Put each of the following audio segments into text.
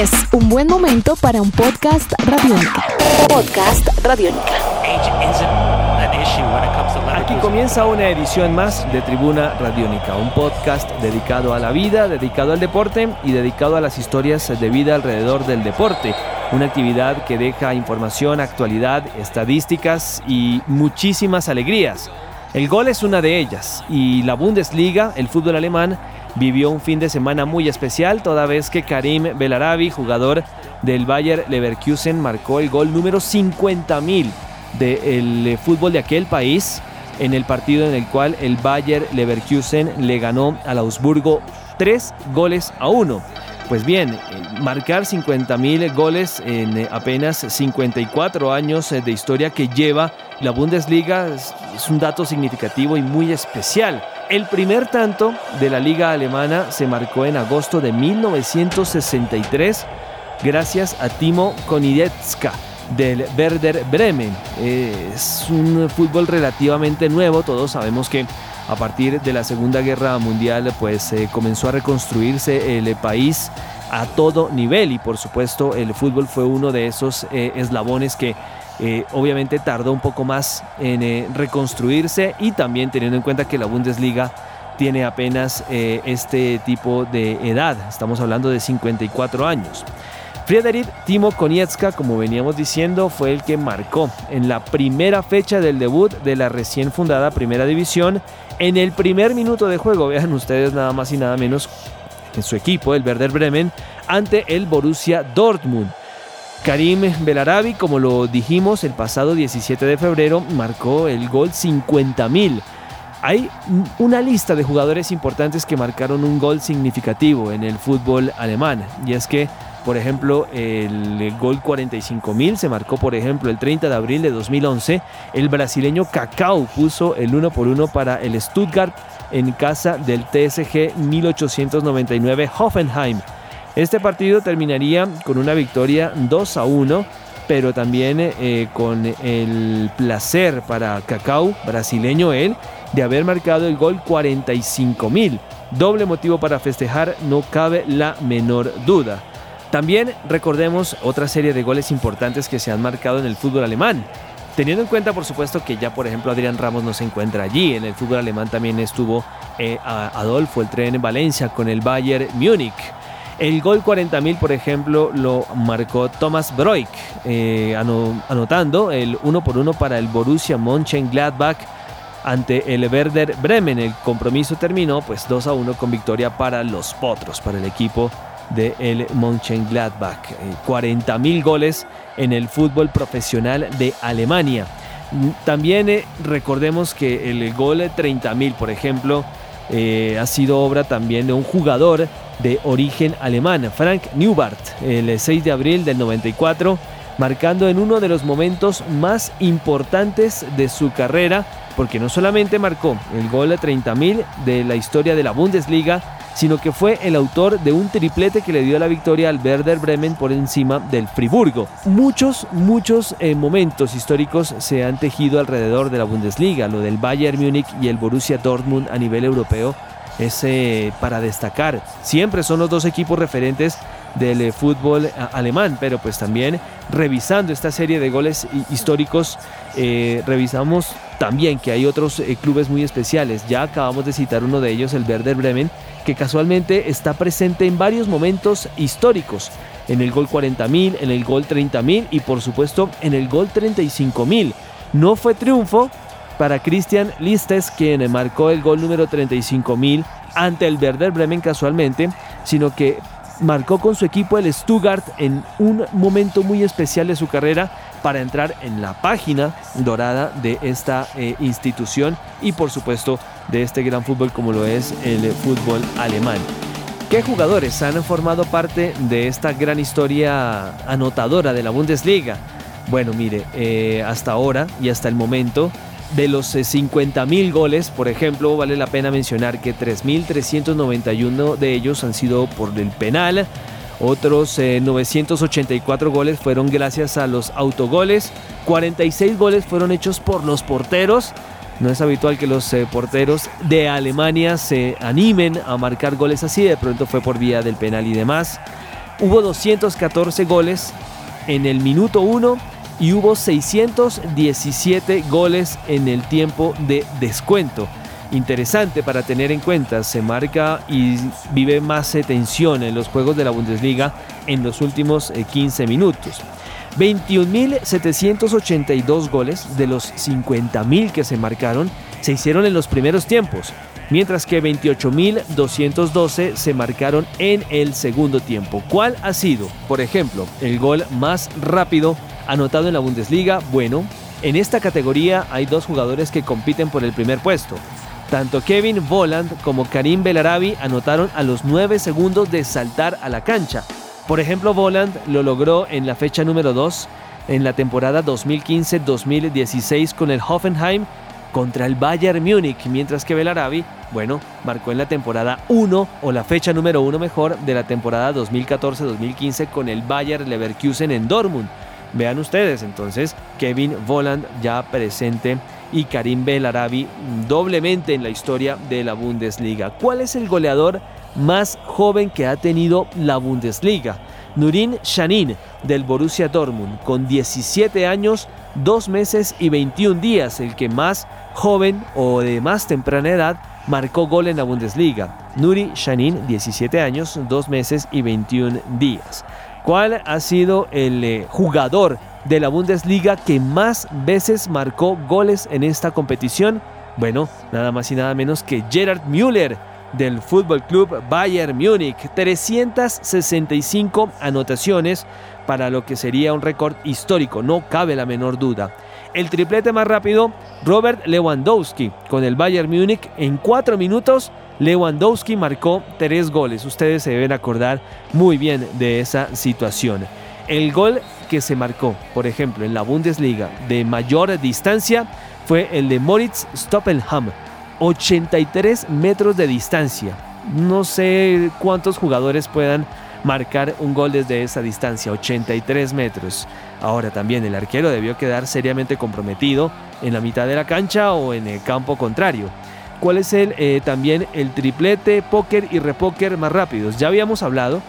Es un buen momento para un podcast radiónica. Podcast radiónica. Aquí comienza una edición más de Tribuna Radiónica, un podcast dedicado a la vida, dedicado al deporte y dedicado a las historias de vida alrededor del deporte. Una actividad que deja información, actualidad, estadísticas y muchísimas alegrías. El gol es una de ellas y la Bundesliga, el fútbol alemán, vivió un fin de semana muy especial toda vez que Karim Belarabi, jugador del Bayer Leverkusen, marcó el gol número 50.000 del fútbol de aquel país en el partido en el cual el Bayer Leverkusen le ganó al Augsburgo tres goles a uno. Pues bien, marcar 50.000 goles en eh, apenas 54 años eh, de historia que lleva la Bundesliga es un dato significativo y muy especial. El primer tanto de la liga alemana se marcó en agosto de 1963 gracias a Timo Konietzka del Werder Bremen. Es un fútbol relativamente nuevo, todos sabemos que a partir de la Segunda Guerra Mundial pues eh, comenzó a reconstruirse el país a todo nivel y por supuesto el fútbol fue uno de esos eh, eslabones que eh, obviamente tardó un poco más en reconstruirse y también teniendo en cuenta que la Bundesliga tiene apenas este tipo de edad, estamos hablando de 54 años. Friedrich Timo Konietzka, como veníamos diciendo, fue el que marcó en la primera fecha del debut de la recién fundada Primera División. En el primer minuto de juego, vean ustedes nada más y nada menos en su equipo, el Werder Bremen, ante el Borussia Dortmund. Karim Belarabi, como lo dijimos el pasado 17 de febrero, marcó el gol 50.000. Hay una lista de jugadores importantes que marcaron un gol significativo en el fútbol alemán, y es que por ejemplo, el gol 45.000 se marcó, por ejemplo, el 30 de abril de 2011. El brasileño Cacao puso el 1 por 1 para el Stuttgart en casa del TSG 1899 Hoffenheim. Este partido terminaría con una victoria 2 a 1, pero también eh, con el placer para Cacao, brasileño él, de haber marcado el gol 45.000. Doble motivo para festejar, no cabe la menor duda. También recordemos otra serie de goles importantes que se han marcado en el fútbol alemán. Teniendo en cuenta, por supuesto, que ya, por ejemplo, Adrián Ramos no se encuentra allí. En el fútbol alemán también estuvo eh, Adolfo, el tren en Valencia, con el Bayern Múnich. El gol 40.000, por ejemplo, lo marcó Thomas Broik, eh, anotando el 1 por 1 para el Borussia Mönchengladbach ante el Werder Bremen. El compromiso terminó pues 2 a 1 con victoria para los Potros, para el equipo de el Mönchengladbach. 40.000 eh, goles en el fútbol profesional de Alemania. También eh, recordemos que el gol 30.000, por ejemplo, ha sido obra también de un jugador de origen alemán, Frank Neubart, el 6 de abril del 94, marcando en uno de los momentos más importantes de su carrera, porque no solamente marcó el gol 30.000 de la historia de la Bundesliga, sino que fue el autor de un triplete que le dio la victoria al Werder Bremen por encima del Friburgo. Muchos, muchos eh, momentos históricos se han tejido alrededor de la Bundesliga, lo del Bayern Múnich y el Borussia Dortmund a nivel europeo es eh, para destacar. Siempre son los dos equipos referentes del eh, fútbol alemán, pero pues también revisando esta serie de goles históricos, revisamos también que hay otros clubes muy especiales. Ya acabamos de citar uno de ellos, el Werder Bremen, que casualmente está presente en varios momentos históricos, en el gol 40.000, en el gol 30.000 y por supuesto en el gol 35.000. No fue triunfo para Christian Listes, quien marcó el gol número 35.000 ante el Werder Bremen casualmente, sino que marcó con su equipo el Stuttgart en un momento muy especial de su carrera para entrar en la página dorada de esta eh, institución y por supuesto de este gran fútbol como lo es el fútbol alemán. ¿Qué jugadores han formado parte de esta gran historia anotadora de la Bundesliga? Bueno, mire, eh, hasta ahora y hasta el momento, de los 50.000 eh, goles, por ejemplo, vale la pena mencionar que 3.391 de ellos han sido por el penal, otros 984 eh, goles fueron gracias a los autogoles, 46 goles fueron hechos por los porteros, no es habitual que los eh, porteros de Alemania se animen a marcar goles así, de pronto fue por vía del penal y demás. hubo 214 goles en el minuto 1 y hubo 617 goles en el tiempo de descuento. Interesante para tener en cuenta, se marca y vive más tensión en los juegos de la Bundesliga en los últimos 15 eh, minutos. 21.782 goles de los 50.000 que se marcaron se hicieron en los primeros tiempos, mientras que 28.212 se marcaron en el segundo tiempo. ¿Cuál ha sido, por ejemplo, el gol más rápido anotado en la Bundesliga? Bueno, en esta categoría hay dos jugadores que compiten por el primer puesto. Tanto Kevin Voland como Karim Belarabi anotaron a los 9 segundos de saltar a la cancha. Por ejemplo, Voland lo logró en la fecha número 2 en la temporada 2015-2016 con el Hoffenheim contra el Bayern Múnich, mientras que Belarabi, bueno, marcó en la temporada 1 o la fecha número 1 mejor de la temporada 2014-2015 con el Bayern Leverkusen en Dortmund. Vean ustedes, entonces, Kevin Voland ya presente y Karim Belarabi doblemente en la historia de la Bundesliga. ¿Cuál es el goleador más joven que ha tenido la Bundesliga? Nurin Shanin del Borussia Dortmund con 17 años, 2 meses y 21 días, el que más joven o de más temprana edad marcó gol en la Bundesliga. Nuri Shanin, 17 años, 2 meses y 21 días. ¿Cuál ha sido el eh, jugador de la Bundesliga que más veces marcó goles en esta competición? Bueno, nada más y nada menos que Gerard Müller del Fútbol Club Bayern Múnich. 365 anotaciones para lo que sería un récord histórico, no cabe la menor duda. El triplete más rápido, Robert Lewandowski con el Bayern Múnich en 4 minutos. Lewandowski marcó 3 goles. Ustedes se deben acordar muy bien de esa situación. El gol que se marcó, por ejemplo, en la Bundesliga de mayor distancia fue el de Moritz Stoppelham 83 metros de distancia. No sé cuántos jugadores puedan marcar un gol desde esa distancia, 83 metros. Ahora también el arquero debió quedar seriamente comprometido en la mitad de la cancha o en el campo contrario. ¿Cuál es el, eh, también el triplete, póker y repóker más rápidos? Ya habíamos hablado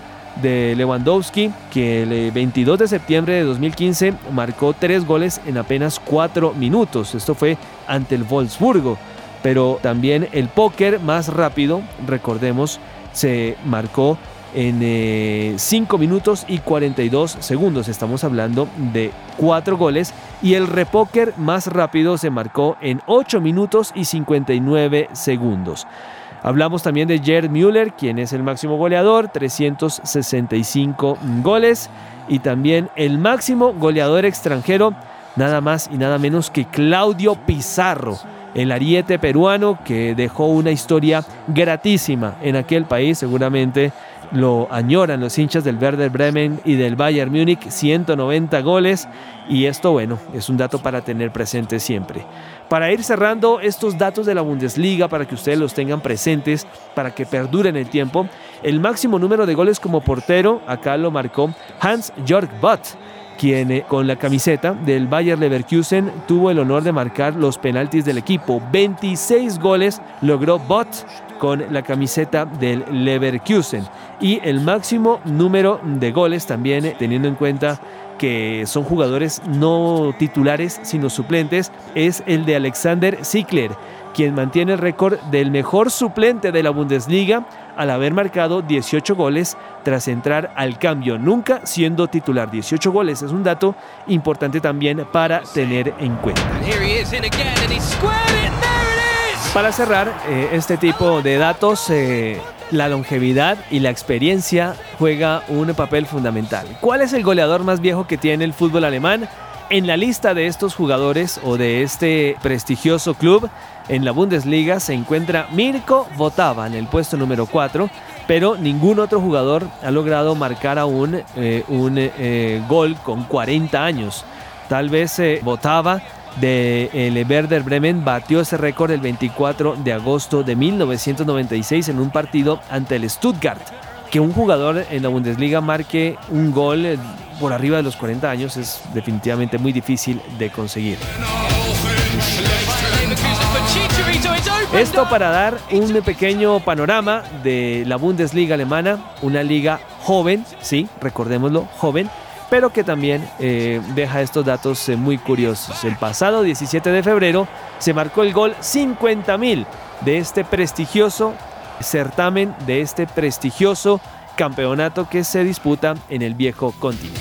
de Lewandowski, que el 22 de septiembre de 2015 marcó tres goles en apenas cuatro minutos. Esto fue ante el Wolfsburgo pero también el póker más rápido, recordemos, se marcó en 5 eh, minutos y 42 segundos. Estamos hablando de 4 goles. Y el repóker más rápido se marcó en 8 minutos y 59 segundos. Hablamos también de Gerd Müller, quien es el máximo goleador, 365 goles. Y también el máximo goleador extranjero, nada más y nada menos que Claudio Pizarro el ariete peruano que dejó una historia gratísima en aquel país, seguramente lo añoran los hinchas del Werder Bremen y del Bayern Múnich, 190 goles. Y esto bueno, es un dato para tener presente siempre. Para ir cerrando estos datos de la Bundesliga, para que ustedes los tengan presentes, para que perduren el tiempo, el máximo número de goles como portero, acá lo marcó Hans-Jörg Butt, quien eh, con la camiseta del Bayer Leverkusen tuvo el honor de marcar los penaltis del equipo. 26 goles logró Bot con la camiseta del Leverkusen y el máximo número de goles también eh, teniendo en cuenta que son jugadores no titulares sino suplentes es el de Alexander Zickler quien mantiene el récord del mejor suplente de la Bundesliga al haber marcado 18 goles tras entrar al cambio, nunca siendo titular. 18 goles es un dato importante también para tener en cuenta. Para cerrar eh, este tipo de datos, eh, la longevidad y la experiencia juega un papel fundamental. ¿Cuál es el goleador más viejo que tiene el fútbol alemán? En la lista de estos jugadores o de este prestigioso club en la Bundesliga se encuentra Mirko Votava en el puesto número 4, pero ningún otro jugador ha logrado marcar aún eh, un eh, gol con 40 años. Tal vez eh, Votava de el Werder Bremen batió ese récord el 24 de agosto de 1996 en un partido ante el Stuttgart. Que un jugador en la Bundesliga marque un gol por arriba de los 40 años es definitivamente muy difícil de conseguir. Esto para dar un pequeño panorama de la Bundesliga alemana, una liga joven, sí, recordémoslo, joven, pero que también eh, deja estos datos eh, muy curiosos. El pasado 17 de febrero se marcó el gol 50.000 de este prestigioso certamen, de este prestigioso campeonato que se disputa en el viejo continente.